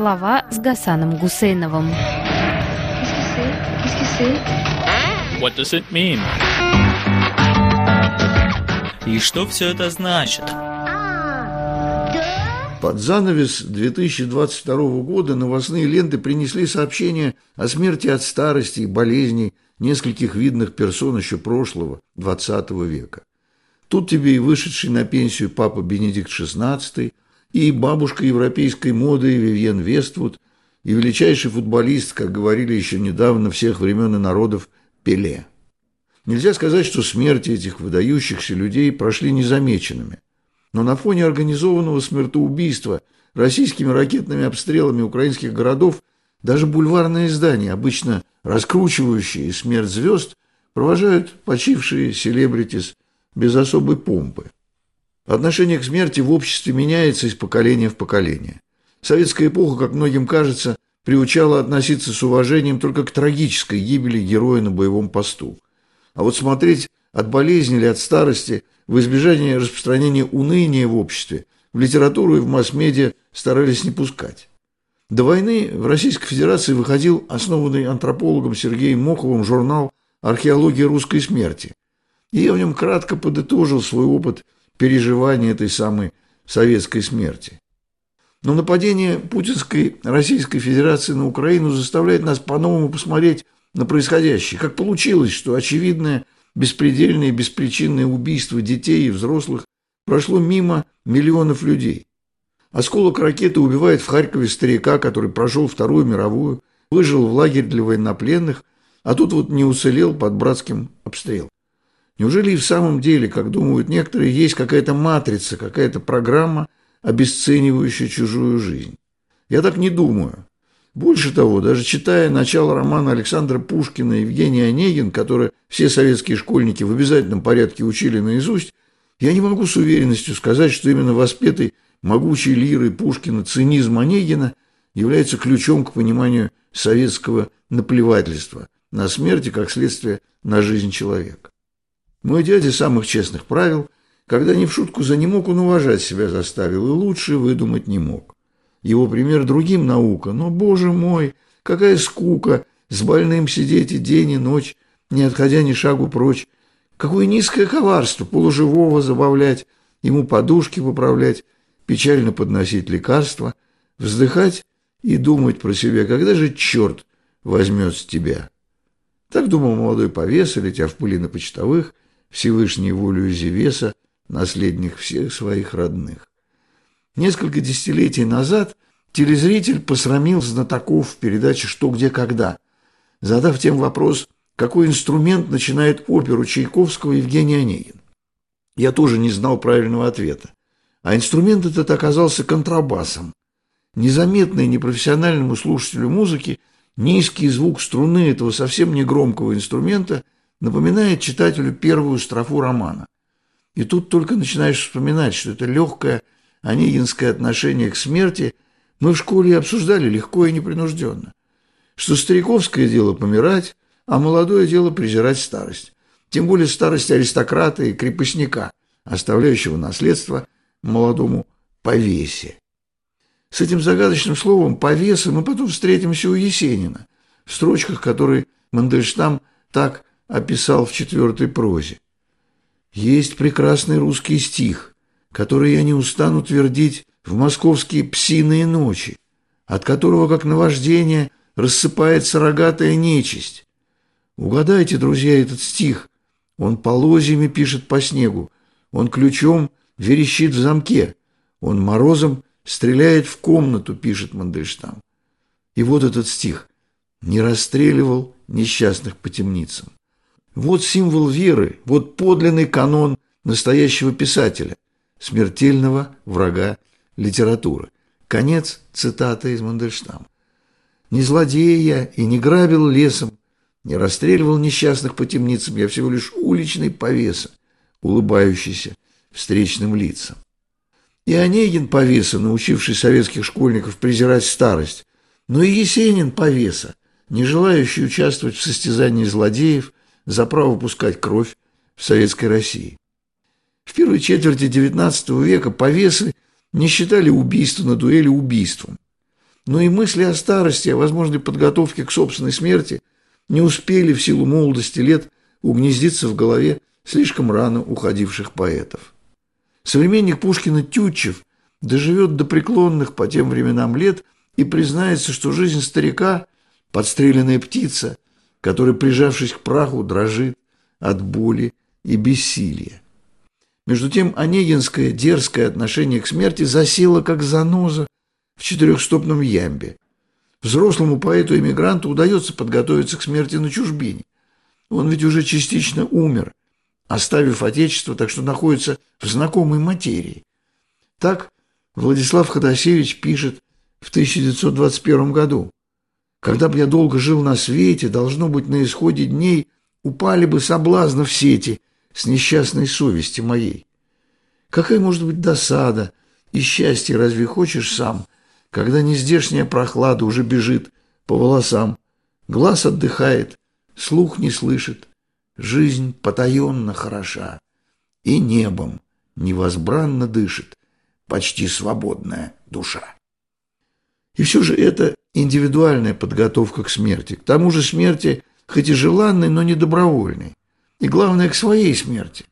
Слова с Гасаном Гусейновым. What does it mean? И что все это значит? Под занавес 2022 года новостные ленты принесли сообщения о смерти от старости и болезней нескольких видных персон еще прошлого, 20 века. Тут тебе и вышедший на пенсию папа Бенедикт XVI, и бабушка европейской моды Вивьен Вествуд, и величайший футболист, как говорили еще недавно, всех времен и народов, Пеле. Нельзя сказать, что смерти этих выдающихся людей прошли незамеченными – но на фоне организованного смертоубийства российскими ракетными обстрелами украинских городов даже бульварные издания, обычно раскручивающие смерть звезд, провожают почившие селебритис без особой помпы. Отношение к смерти в обществе меняется из поколения в поколение. Советская эпоха, как многим кажется, приучала относиться с уважением только к трагической гибели героя на боевом посту. А вот смотреть от болезни или от старости в избежание распространения уныния в обществе в литературу и в масс-медиа старались не пускать. До войны в Российской Федерации выходил основанный антропологом Сергеем Моховым журнал «Археология русской смерти». И я в нем кратко подытожил свой опыт переживания этой самой советской смерти. Но нападение путинской Российской Федерации на Украину заставляет нас по-новому посмотреть на происходящее. Как получилось, что очевидное – беспредельное и беспричинное убийство детей и взрослых прошло мимо миллионов людей. Осколок ракеты убивает в Харькове старика, который прошел Вторую мировую, выжил в лагерь для военнопленных, а тут вот не уцелел под братским обстрелом. Неужели и в самом деле, как думают некоторые, есть какая-то матрица, какая-то программа, обесценивающая чужую жизнь? Я так не думаю. Больше того, даже читая начало романа Александра Пушкина Евгения Онегин, который все советские школьники в обязательном порядке учили наизусть, я не могу с уверенностью сказать, что именно воспетый могучей лирой Пушкина цинизм Онегина является ключом к пониманию советского наплевательства на смерть и, как следствие, на жизнь человека. Мой дядя самых честных правил, когда не в шутку за не мог, он уважать себя заставил и лучше выдумать не мог. Его пример другим наука. Но, боже мой, какая скука с больным сидеть и день, и ночь, не отходя ни шагу прочь. Какое низкое коварство полуживого забавлять, ему подушки поправлять, печально подносить лекарства, вздыхать и думать про себя, когда же черт возьмет с тебя. Так думал молодой повес, летя в пыли на почтовых, Всевышней волю Зевеса, наследник всех своих родных. Несколько десятилетий назад телезритель посрамил знатоков в передаче «Что, где, когда», задав тем вопрос, какой инструмент начинает оперу Чайковского Евгений Онегин. Я тоже не знал правильного ответа. А инструмент этот оказался контрабасом. Незаметный непрофессиональному слушателю музыки низкий звук струны этого совсем негромкого инструмента напоминает читателю первую строфу романа. И тут только начинаешь вспоминать, что это легкая онегинское отношение к смерти мы в школе обсуждали легко и непринужденно. Что стариковское дело помирать, а молодое дело презирать старость. Тем более старость аристократа и крепостника, оставляющего наследство молодому повесе. С этим загадочным словом «повеса» мы потом встретимся у Есенина, в строчках, которые Мандельштам так описал в четвертой прозе. Есть прекрасный русский стих, который я не устану твердить в московские псиные ночи, от которого, как наваждение, рассыпается рогатая нечисть. Угадайте, друзья, этот стих. Он полозьями пишет по снегу, он ключом верещит в замке, он морозом стреляет в комнату, пишет Мандельштам. И вот этот стих. Не расстреливал несчастных по темницам. Вот символ веры, вот подлинный канон настоящего писателя – смертельного врага литературы. Конец цитаты из Мандельштама. «Не злодея и не грабил лесом, не расстреливал несчастных по темницам, я всего лишь уличный повеса, улыбающийся встречным лицам». И Онегин повеса, научивший советских школьников презирать старость, но и Есенин повеса, не желающий участвовать в состязании злодеев за право пускать кровь в Советской России. В первой четверти XIX века повесы не считали убийство на дуэли убийством. но и мысли о старости, о возможной подготовке к собственной смерти не успели в силу молодости лет угнездиться в голове слишком рано уходивших поэтов. Современник Пушкина Тютчев доживет до преклонных по тем временам лет и признается, что жизнь старика – подстреленная птица, которая, прижавшись к праху, дрожит от боли и бессилия. Между тем, онегинское дерзкое отношение к смерти засело как заноза в четырехстопном ямбе. Взрослому поэту-эмигранту удается подготовиться к смерти на чужбине. Он ведь уже частично умер, оставив отечество, так что находится в знакомой материи. Так Владислав Ходосевич пишет в 1921 году. «Когда бы я долго жил на свете, должно быть, на исходе дней упали бы соблазны в сети с несчастной совести моей. Какая может быть досада и счастье разве хочешь сам, когда нездешняя прохлада уже бежит по волосам, глаз отдыхает, слух не слышит, жизнь потаенно хороша, и небом невозбранно дышит почти свободная душа. И все же это индивидуальная подготовка к смерти, к тому же смерти, хоть и желанной, но не добровольной, и главное, к своей смерти.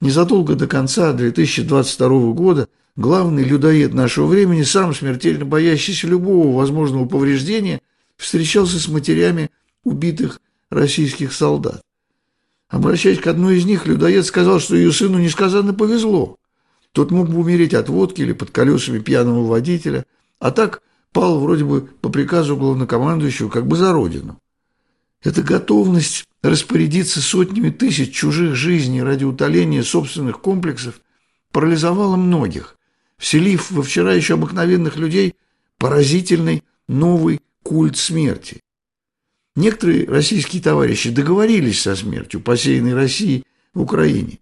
Незадолго до конца 2022 года главный людоед нашего времени, сам смертельно боящийся любого возможного повреждения, встречался с матерями убитых российских солдат. Обращаясь к одной из них, людоед сказал, что ее сыну несказанно повезло. Тот мог бы умереть от водки или под колесами пьяного водителя, а так пал вроде бы по приказу главнокомандующего как бы за родину. Эта готовность распорядиться сотнями тысяч чужих жизней ради утоления собственных комплексов парализовала многих, вселив во вчера еще обыкновенных людей поразительный новый культ смерти. Некоторые российские товарищи договорились со смертью, посеянной Россией в Украине.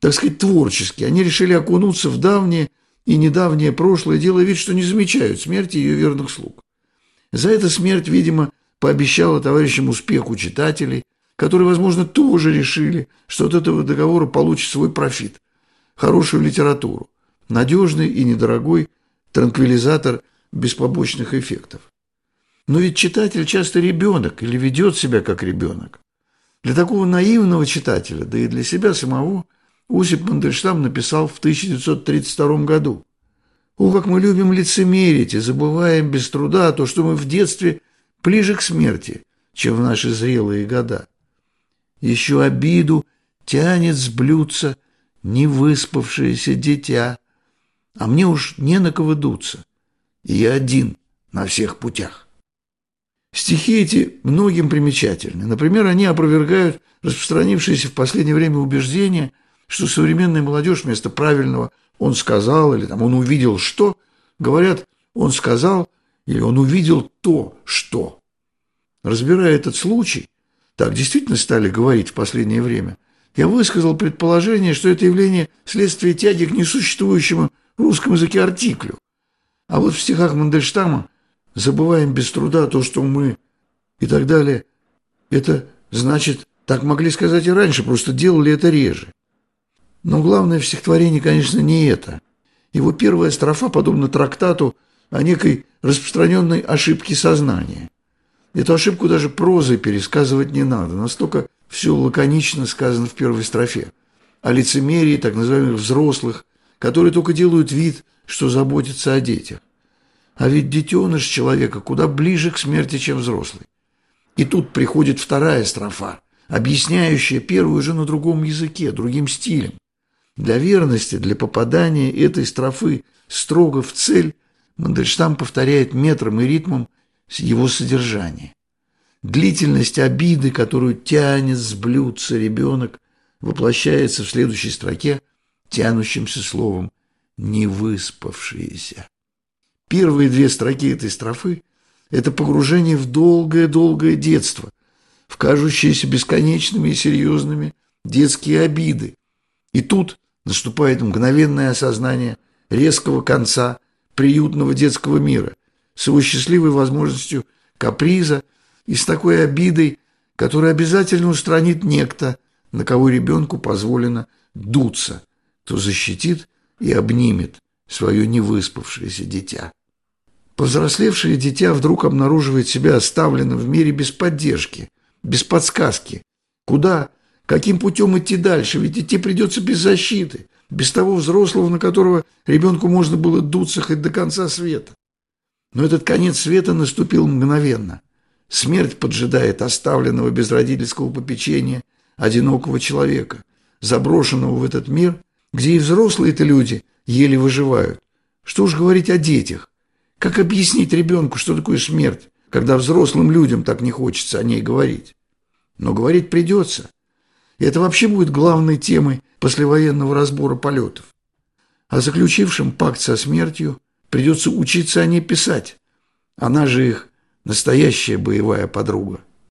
Так сказать, творчески. Они решили окунуться в давнее и недавнее прошлое, делая вид, что не замечают смерти ее верных слуг. За это смерть, видимо, пообещала товарищам успех у читателей, которые, возможно, тоже решили, что от этого договора получат свой профит, хорошую литературу, надежный и недорогой транквилизатор без побочных эффектов. Но ведь читатель часто ребенок или ведет себя как ребенок. Для такого наивного читателя, да и для себя самого, Осип Мандельштам написал в 1932 году. «О, как мы любим лицемерить и забываем без труда то, что мы в детстве ближе к смерти, чем в наши зрелые года. Еще обиду тянет с блюдца невыспавшееся дитя, а мне уж не на кого дуться, и я один на всех путях». Стихи эти многим примечательны. Например, они опровергают распространившееся в последнее время убеждение, что современная молодежь вместо правильного «он сказал» или там «он увидел что» говорят «он сказал» или «он увидел то, что». Разбирая этот случай, так действительно стали говорить в последнее время, я высказал предположение, что это явление – следствие тяги к несуществующему в русском языке артиклю. А вот в стихах Мандельштама – забываем без труда то, что мы и так далее. Это значит, так могли сказать и раньше, просто делали это реже. Но главное в стихотворении, конечно, не это. Его первая строфа подобна трактату о некой распространенной ошибке сознания. Эту ошибку даже прозой пересказывать не надо, настолько все лаконично сказано в первой строфе. О лицемерии так называемых взрослых, которые только делают вид, что заботятся о детях. А ведь детеныш человека куда ближе к смерти, чем взрослый. И тут приходит вторая строфа, объясняющая первую же на другом языке, другим стилем. Для верности, для попадания этой строфы строго в цель Мандельштам повторяет метром и ритмом его содержание. Длительность обиды, которую тянет с блюдца ребенок, воплощается в следующей строке тянущимся словом «невыспавшиеся». Первые две строки этой строфы – это погружение в долгое-долгое детство, в кажущиеся бесконечными и серьезными детские обиды. И тут наступает мгновенное осознание резкого конца приютного детского мира с его счастливой возможностью каприза и с такой обидой, которая обязательно устранит некто, на кого ребенку позволено дуться, кто защитит и обнимет свое невыспавшееся дитя. Повзрослевшее дитя вдруг обнаруживает себя оставленным в мире без поддержки, без подсказки. Куда, каким путем идти дальше? Ведь идти придется без защиты, без того взрослого, на которого ребенку можно было дуться хоть до конца света. Но этот конец света наступил мгновенно. Смерть поджидает оставленного без родительского попечения одинокого человека, заброшенного в этот мир, где и взрослые-то люди еле выживают. Что уж говорить о детях. Как объяснить ребенку, что такое смерть, когда взрослым людям так не хочется о ней говорить? Но говорить придется. И это вообще будет главной темой послевоенного разбора полетов. А заключившим пакт со смертью придется учиться о ней писать. Она же их настоящая боевая подруга.